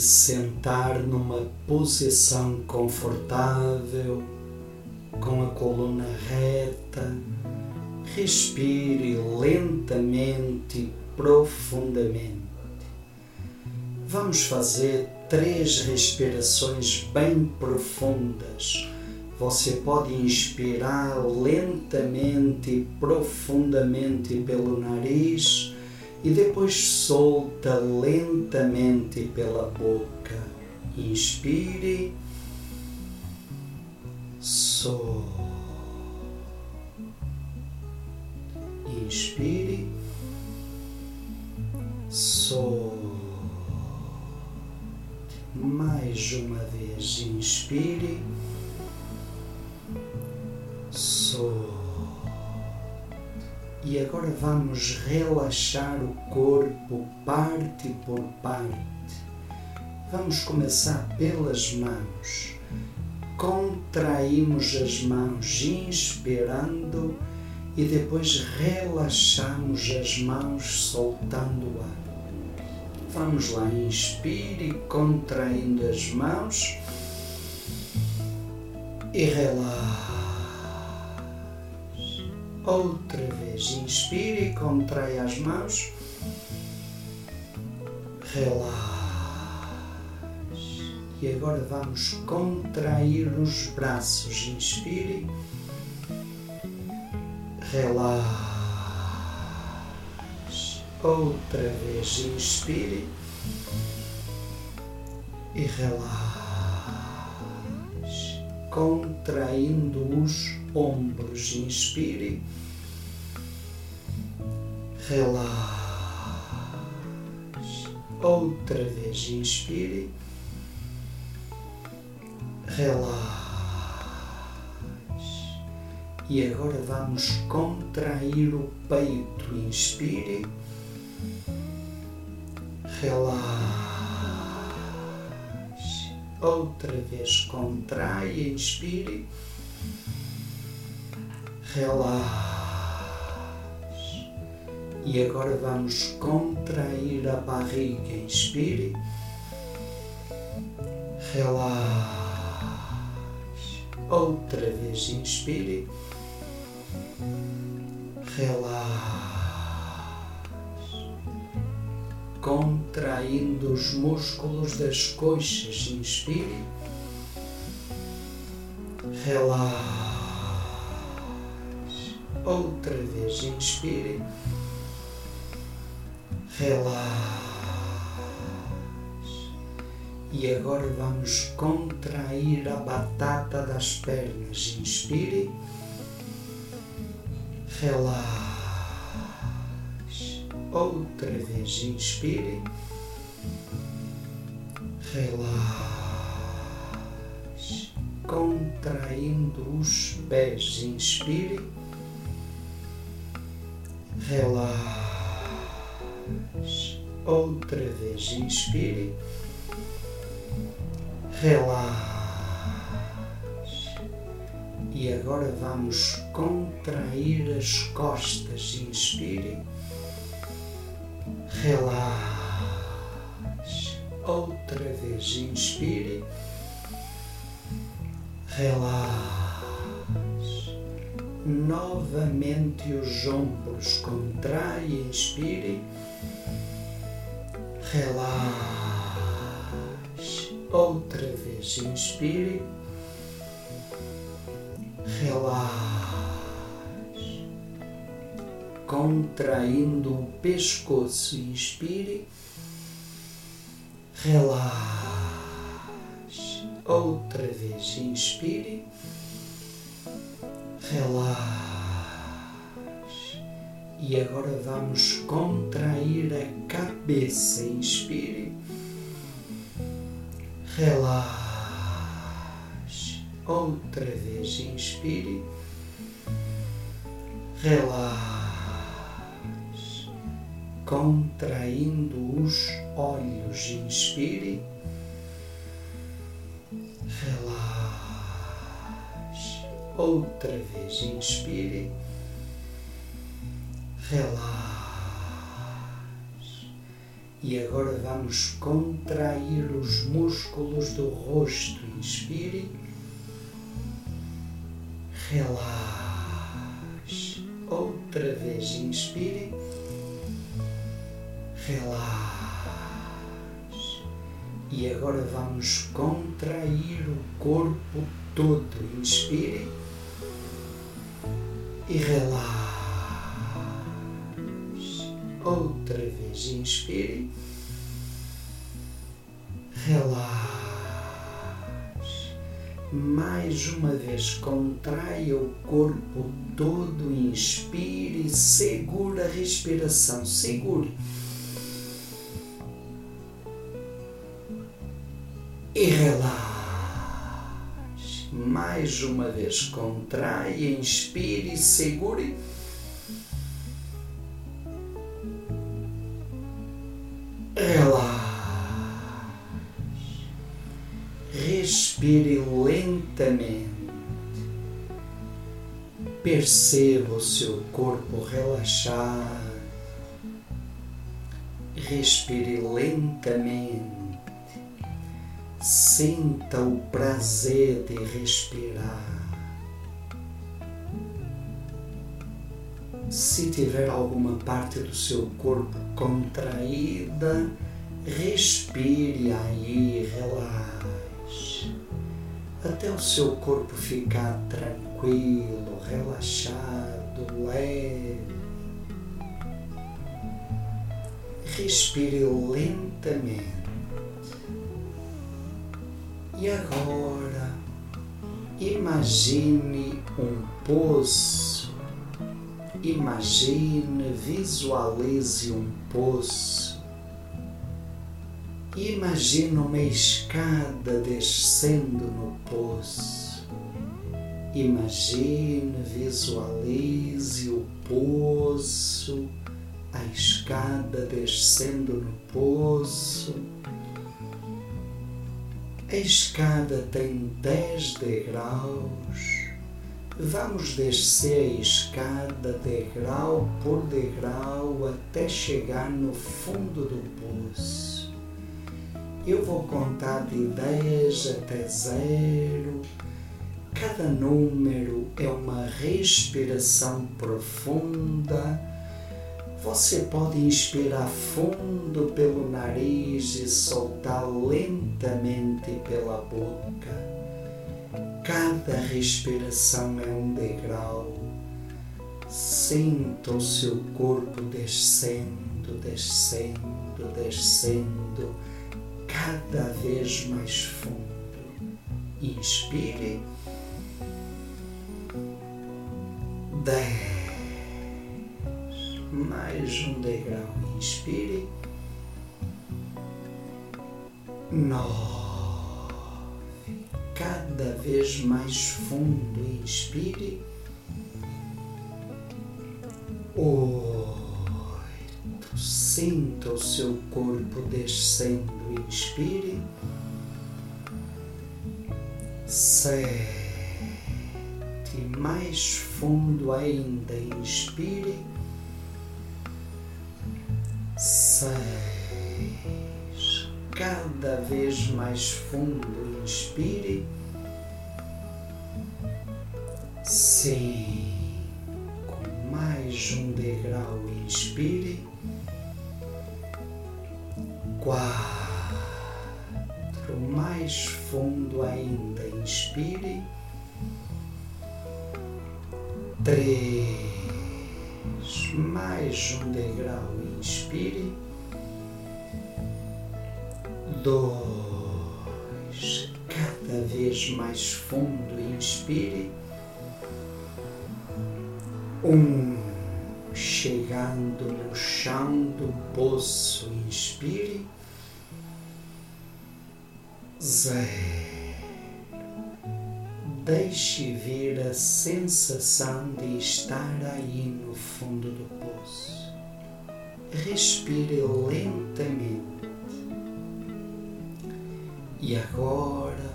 Sentar numa posição confortável, com a coluna reta. Respire lentamente e profundamente. Vamos fazer três respirações bem profundas. Você pode inspirar lentamente e profundamente pelo nariz e depois solta lentamente pela boca. Inspire, sol. Inspire, sol. Mais uma vez, inspire, sol. E agora vamos relaxar o corpo parte por parte. Vamos começar pelas mãos. Contraímos as mãos inspirando e depois relaxamos as mãos soltando o ar. Vamos lá, inspire contraindo as mãos e relaxe. Outra vez, inspire e contrai as mãos. Relaxe. E agora vamos contrair os braços. Inspire. Relaxe. Outra vez, inspire. E relaxe. Contraindo os ombros. Inspire relaxe. Outra vez, inspire, relaxe. E agora vamos contrair o peito. Inspire, relaxe. Outra vez, contrai, inspire, relaxe e agora vamos contrair a barriga. Inspire. Relaxe. Outra vez inspire. Relaxe. Contraindo os músculos das coxas. Inspire. Relaxe. Outra vez inspire relaxe. E agora vamos contrair a batata das pernas. Inspire, relaxe. Outra vez, inspire, relaxe. Contraindo os pés. Inspire, relaxe Outra vez, inspire, relaxe. E agora vamos contrair as costas. Inspire, relaxe. Outra vez, inspire, relaxe. Novamente os ombros contrai, inspire relaxe. Outra vez, inspire, relaxe. Contraindo o pescoço, inspire, relaxe. Outra vez, inspire. E agora vamos contrair a cabeça. Inspire. Relaxe. Outra vez. Inspire. Relaxe. Contraindo os olhos. Inspire. Relaxe. Outra vez. Inspire relaxe. E agora vamos contrair os músculos do rosto. Inspire. Relaxe. Outra vez. Inspire. Relaxe. E agora vamos contrair o corpo todo. Inspire. E relaxe Outra vez, inspire. Relaxe. Mais uma vez, contraia o corpo todo, inspire, segura a respiração, segure. E relaxe. Mais uma vez, contraia, inspire, segure. Respire lentamente. Perceba o seu corpo relaxar. Respire lentamente. Sinta o prazer de respirar. Se tiver alguma parte do seu corpo contraída, respire aí, relaxe até o seu corpo ficar tranquilo, relaxado, leve. Respire lentamente. E agora, imagine um poço. Imagine, visualize um poço Imagina uma escada descendo no poço. Imagine, visualize o poço, a escada descendo no poço. A escada tem dez degraus. Vamos descer a escada degrau por degrau até chegar no fundo do poço. Eu vou contar de 10 até zero. Cada número é uma respiração profunda. Você pode inspirar fundo pelo nariz e soltar lentamente pela boca. Cada respiração é um degrau. Sinta o seu corpo descendo, descendo, descendo cada vez mais fundo. Inspire. Dez. Mais um degrau. Inspire. Nove. Cada vez mais fundo. Inspire. Oito. Sinta o seu corpo descendo inspire. Sete. Mais fundo ainda, inspire. Seis. Cada vez mais fundo, inspire. Cinco. Mais um degrau, inspire. Quatro mais fundo ainda. Inspire. Três. Mais um degrau. Inspire. Dois. Cada vez mais fundo. Inspire. Um. Chegando no chão do poço. Inspire zero. Deixe vir a sensação de estar aí no fundo do poço. Respire lentamente. E agora,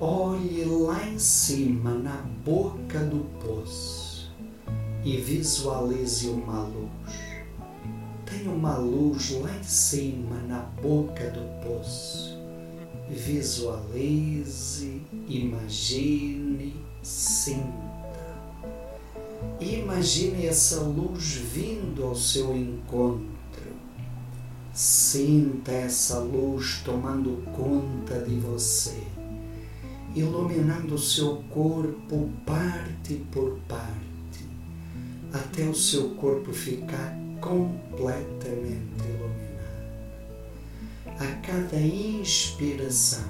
olhe lá em cima, na boca do poço, e visualize uma luz. Tem uma luz lá em cima, na boca do poço. Visualize, imagine, sinta. Imagine essa luz vindo ao seu encontro. Sinta essa luz tomando conta de você, iluminando o seu corpo parte por parte, até o seu corpo ficar completamente iluminado. A cada inspiração,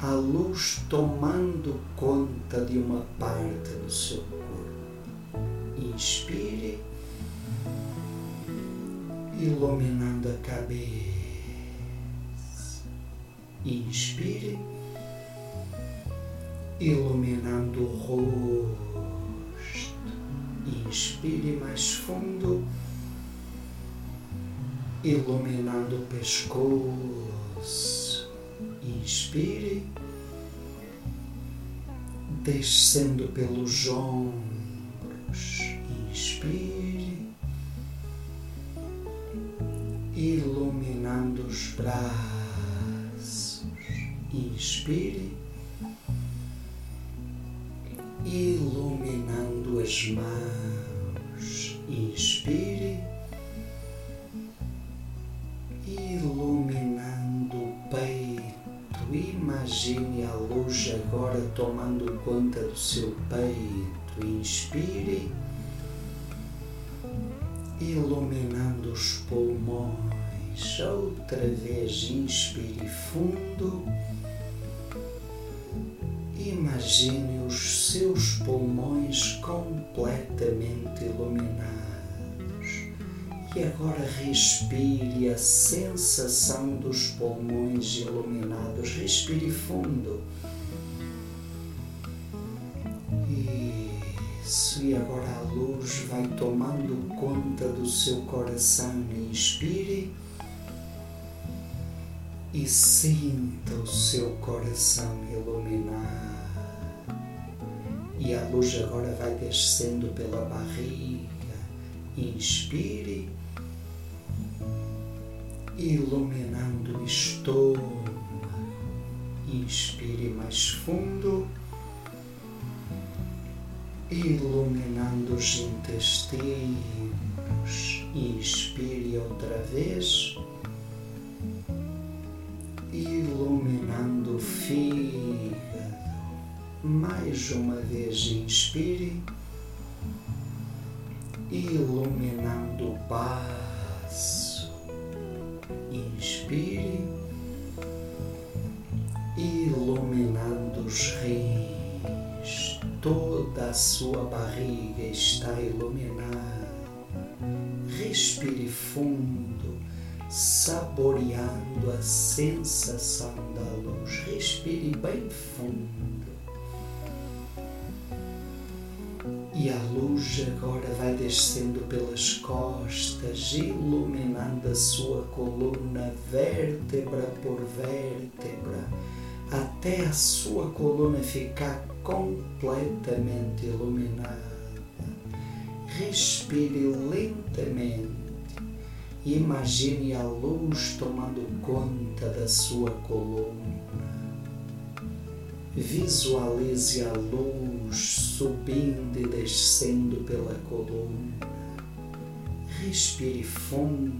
a luz tomando conta de uma parte do seu corpo. Inspire, iluminando a cabeça. Inspire, iluminando o rosto. Inspire mais fundo iluminando o pescoço. Inspire, descendo pelos ombros. Inspire, iluminando os braços. Inspire, iluminando as mãos. Inspire conta do seu peito. Inspire, iluminando os pulmões. Outra vez, inspire fundo. Imagine os seus pulmões completamente iluminados. E agora respire a sensação dos pulmões iluminados. Respire fundo. Isso. E agora a luz vai tomando conta do seu coração. Inspire. E sinta o seu coração iluminado. E a luz agora vai descendo pela barriga. Inspire iluminando o estômago. Inspire mais fundo, iluminando os intestinos. Inspire outra vez, iluminando o fígado. Mais uma vez, inspire, iluminando o baço sua barriga está iluminada. Respire fundo, saboreando a sensação da luz. Respire bem fundo. E a luz agora vai descendo pelas costas, iluminando a sua coluna, vértebra por vértebra, até a sua coluna ficar completamente iluminada. Respire lentamente. Imagine a luz tomando conta da sua coluna. Visualize a luz subindo e descendo pela coluna. Respire fundo.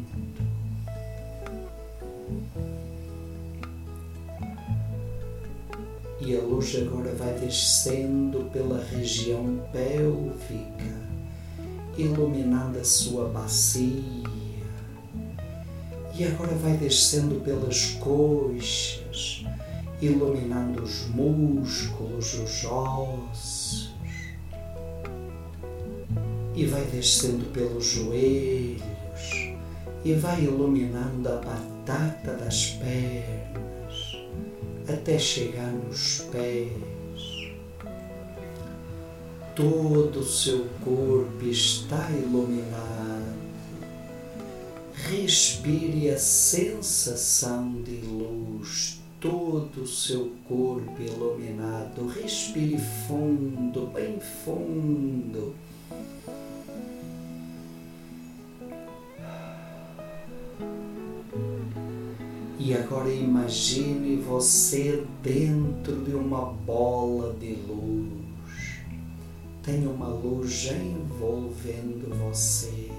E a luz agora vai descendo pela região pélvica, iluminando a sua bacia. E agora vai descendo pelas coxas, iluminando os músculos, os ossos, e vai descendo pelos joelhos, e vai iluminando a batata das pernas, até chegar nos pés. Todo o seu corpo está iluminado. Respire a sensação de luz todo o seu corpo iluminado. Respire fundo, bem fundo. E agora imagine você dentro de uma bola de luz. Tem uma luz envolvendo você.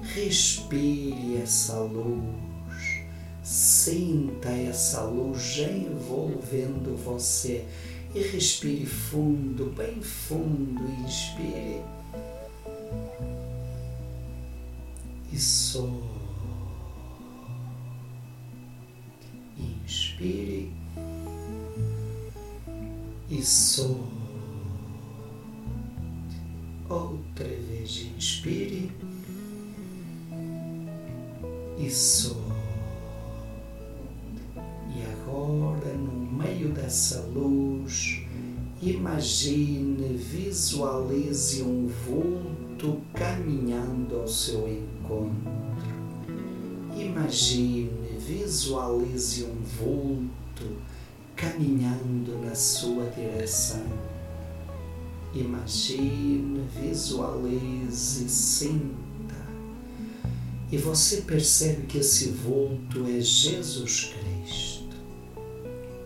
Respire essa luz. Sinta essa luz envolvendo você e respire fundo, bem fundo, inspire e solta. Inspire e solte. Outra vez inspire e solte. E agora, no meio dessa luz, imagine, visualize um vulto caminhando ao seu encontro. Imagine visualize um vulto caminhando na sua direção. Imagine, visualize, sinta. E você percebe que esse vulto é Jesus Cristo.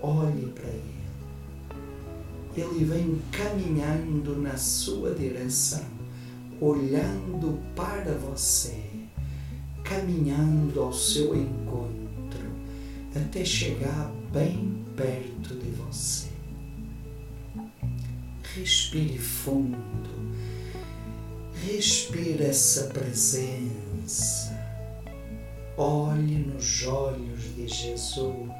Olhe para ele. Ele vem caminhando na sua direção, olhando para você, caminhando ao seu encontro até chegar bem perto de você. Respire fundo, respire essa presença. Olhe nos olhos de Jesus,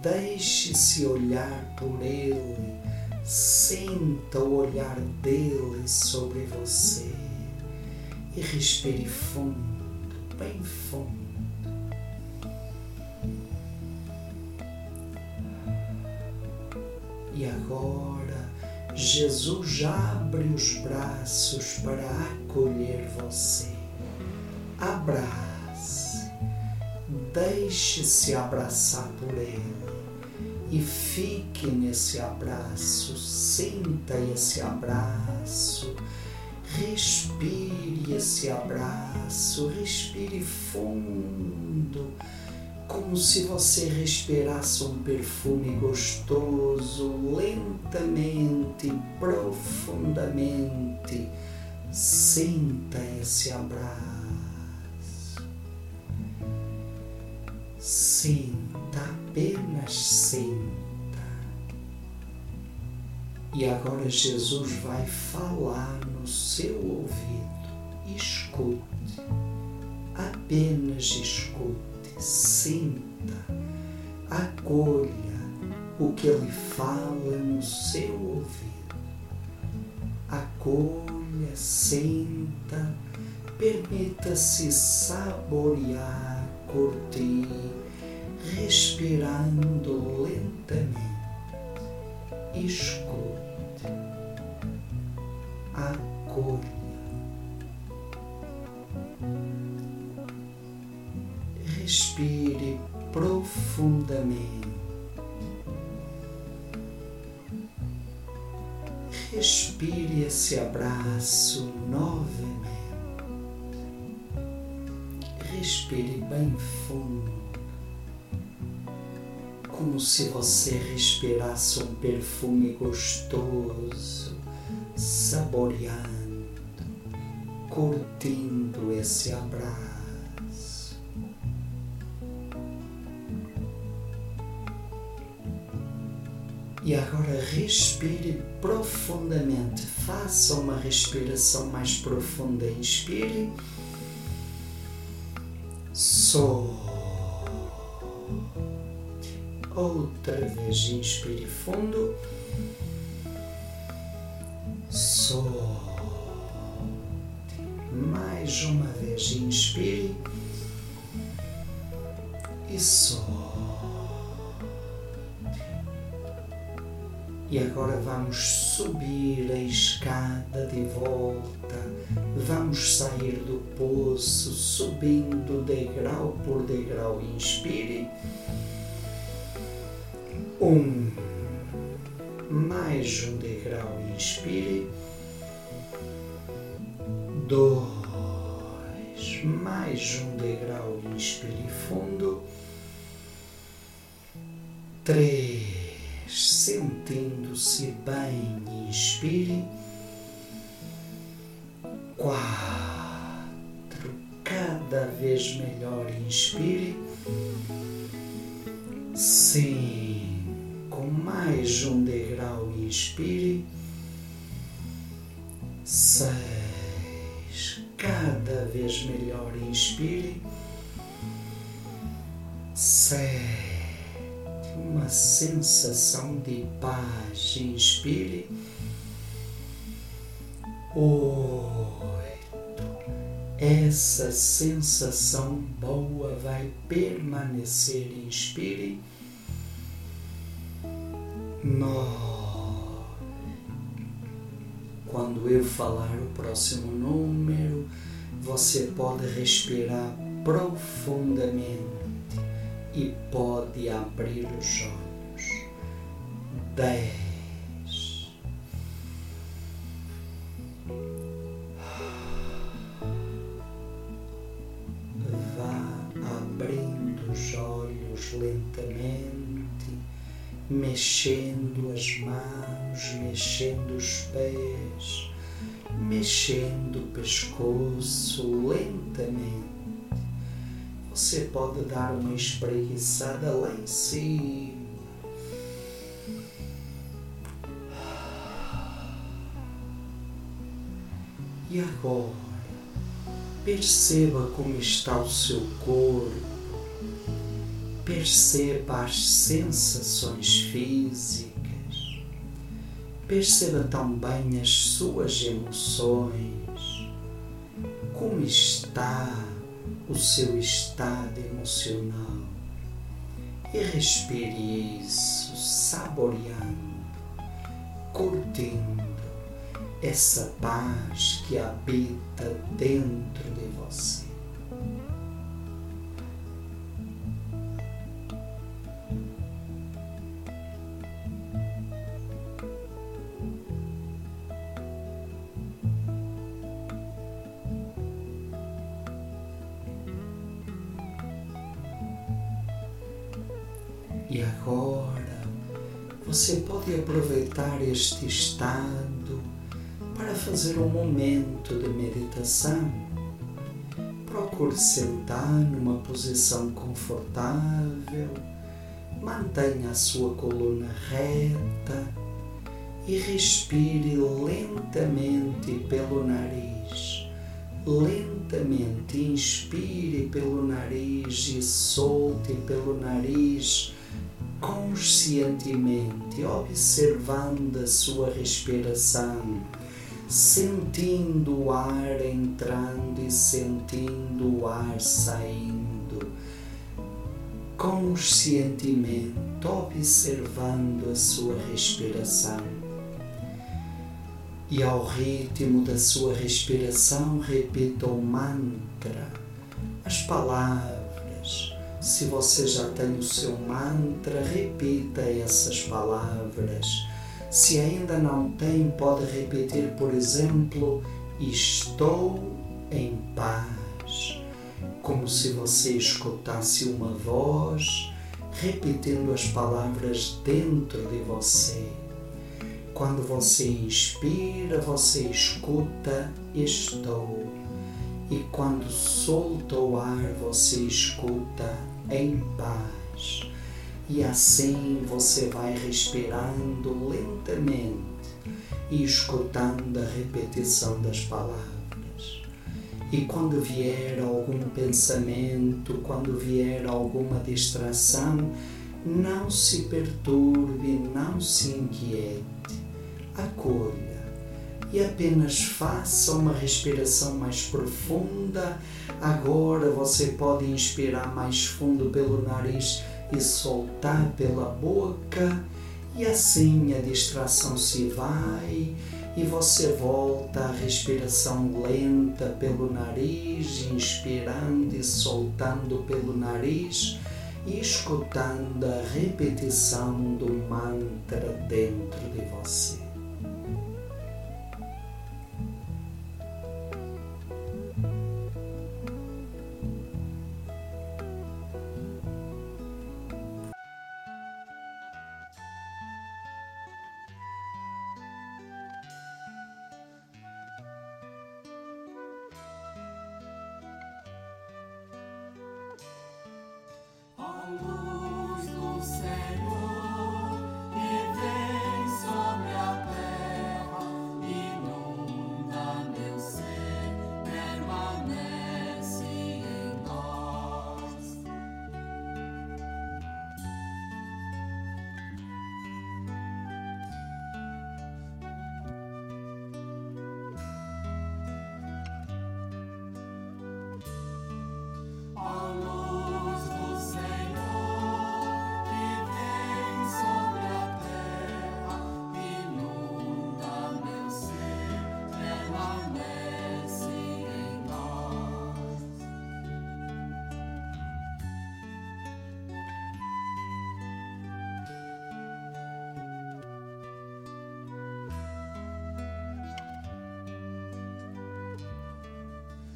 deixe-se olhar por Ele, sinta o olhar dele sobre você e respire fundo, bem fundo. E agora Jesus abre os braços para acolher você. Abrace, deixe-se abraçar por Ele. E fique nesse abraço, sinta esse abraço, respire esse abraço, respire fundo como se você respirasse um perfume gostoso, lentamente, profundamente. Sinta esse abraço. Sinta, apenas sinta. E agora Jesus vai falar no seu ouvido. Escute, apenas escute sinta, acolha o que ele fala no seu ouvido. Acolha, sinta, permita-se saborear, curtir, respirando lentamente. Escute, acolha Respire profundamente. Respire esse abraço novamente. Respire bem fundo, como se você respirasse um perfume gostoso, saboreando, curtindo esse abraço. E agora respire profundamente. Faça uma respiração mais profunda. Inspire. Sol. Outra vez inspire fundo. Sol. Mais uma vez inspire. E sol. E agora vamos subir a escada de volta, vamos sair do poço, subindo degrau por degrau. Inspire. Um, mais um degrau. Inspire. Dois, mais um degrau, inspire fundo. Três, sentindo-se bem, inspire. Quatro, cada vez melhor, inspire. Cinco, mais um degrau, inspire. Seis cada vez melhor. Inspire. Sete. Uma sensação de paz. Inspire. Oito. Essa sensação boa vai permanecer. Inspire. Nove. Quando eu falar o próximo número, você pode respirar profundamente e pode abrir os olhos. Dez. Vá abrindo os olhos lentamente, mexendo as mãos, mexendo os pés mexendo o pescoço lentamente. Você pode dar uma espreguiçada lá em cima. E agora, perceba como está o seu corpo, perceba as sensações físicas. Perceba também as suas emoções, como está o seu estado emocional e respire isso, saboreando, curtindo essa paz que habita dentro de você. Aproveitar este estado para fazer um momento de meditação. Procure sentar numa posição confortável, mantenha a sua coluna reta e respire lentamente pelo nariz. Lentamente inspire pelo nariz e solte pelo nariz conscientemente, observando a sua respiração, sentindo o ar entrando e sentindo o ar saindo, conscientemente, observando a sua respiração. E ao ritmo da sua respiração, repita o mantra, as palavras se você já tem o seu mantra, repita essas palavras. Se ainda não tem, pode repetir, por exemplo, Estou em paz, como se você escutasse uma voz repetindo as palavras dentro de você. Quando você inspira, você escuta Estou. E quando solta o ar, você escuta em paz. E assim você vai respirando lentamente e escutando a repetição das palavras. E quando vier algum pensamento, quando vier alguma distração, não se perturbe, não se inquiete. Acolha e apenas faça uma respiração mais profunda. Agora você pode inspirar mais fundo pelo nariz e soltar pela boca, e assim a distração se vai e você volta à respiração lenta pelo nariz, inspirando e soltando pelo nariz e escutando a repetição do mantra dentro de você.